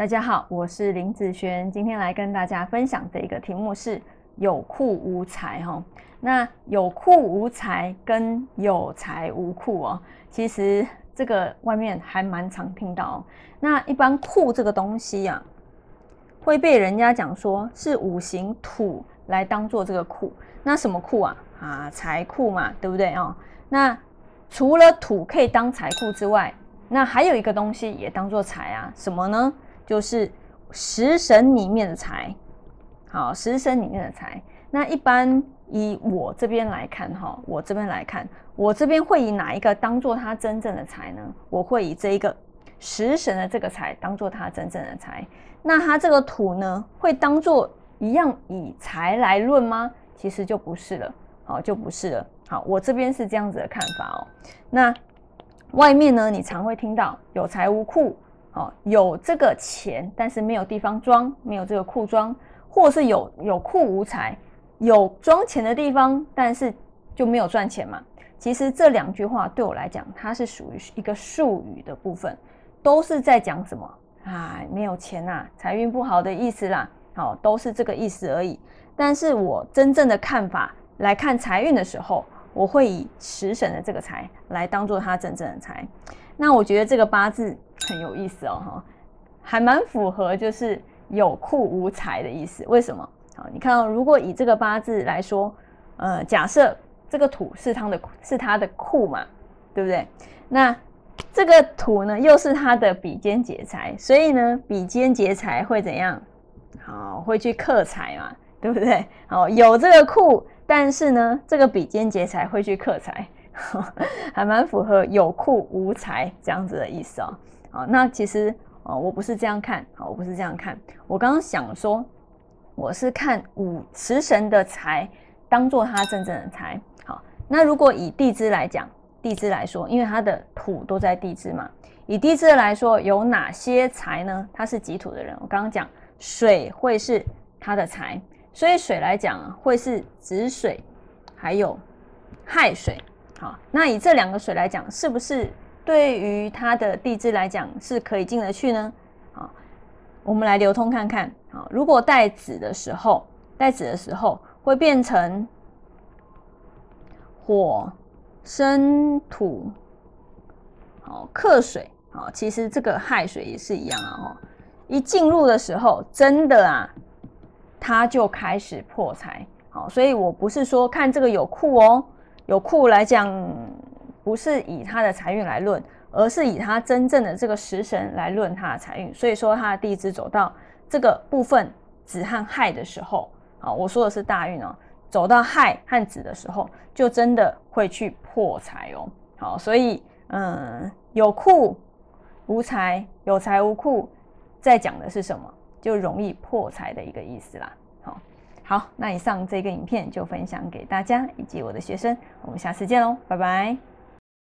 大家好，我是林子璇，今天来跟大家分享的一个题目是有库无财哈。那有库无财跟有财无库哦，其实这个外面还蛮常听到哦。那一般库这个东西啊，会被人家讲说是五行土来当做这个库。那什么库啊？啊，财库嘛，对不对哦？那除了土可以当财库之外，那还有一个东西也当做财啊，什么呢？就是食神里面的财，好，食神里面的财。那一般以我这边来看，哈，我这边来看，我这边会以哪一个当做他真正的财呢？我会以这一个食神的这个财当做他真正的财。那他这个土呢，会当做一样以财来论吗？其实就不是了，好，就不是了。好，我这边是这样子的看法哦。那外面呢，你常会听到有财无库。哦，有这个钱，但是没有地方装，没有这个库装，或是有有库无财，有装钱的地方，但是就没有赚钱嘛。其实这两句话对我来讲，它是属于一个术语的部分，都是在讲什么啊？没有钱呐，财运不好的意思啦。好，都是这个意思而已。但是我真正的看法来看财运的时候，我会以食神的这个财来当做它真正的财。那我觉得这个八字。很有意思哦，哈，还蛮符合就是有库无财的意思。为什么？好，你看，如果以这个八字来说，呃，假设这个土是他的，是他的库嘛，对不对？那这个土呢，又是他的比肩劫财，所以呢，比肩劫财会怎样？好，会去克财嘛，对不对？好，有这个库，但是呢，这个比肩劫财会去克财，还蛮符合有库无财这样子的意思哦。好，那其实哦，我不是这样看，好，我不是这样看。我刚刚想说，我是看五食神的财当做他真正的财。好，那如果以地支来讲，地支来说，因为它的土都在地支嘛，以地支来说，有哪些财呢？他是己土的人，我刚刚讲水会是他的财，所以水来讲会是子水，还有亥水。好，那以这两个水来讲，是不是？对于它的地支来讲，是可以进得去呢。好，我们来流通看看。好，如果带子的时候，带子的时候会变成火生土，好克水。好，其实这个亥水也是一样啊。哦，一进入的时候，真的啊，他就开始破财。好，所以我不是说看这个有库哦，有库来讲。不是以他的财运来论，而是以他真正的这个食神来论他的财运。所以说，他的地支走到这个部分子和亥的时候，好，我说的是大运哦，走到亥和子的时候，就真的会去破财哦。好，所以嗯，有库无财，有财无库，在讲的是什么？就容易破财的一个意思啦。好，好，那以上这个影片就分享给大家以及我的学生，我们下次见喽，拜拜。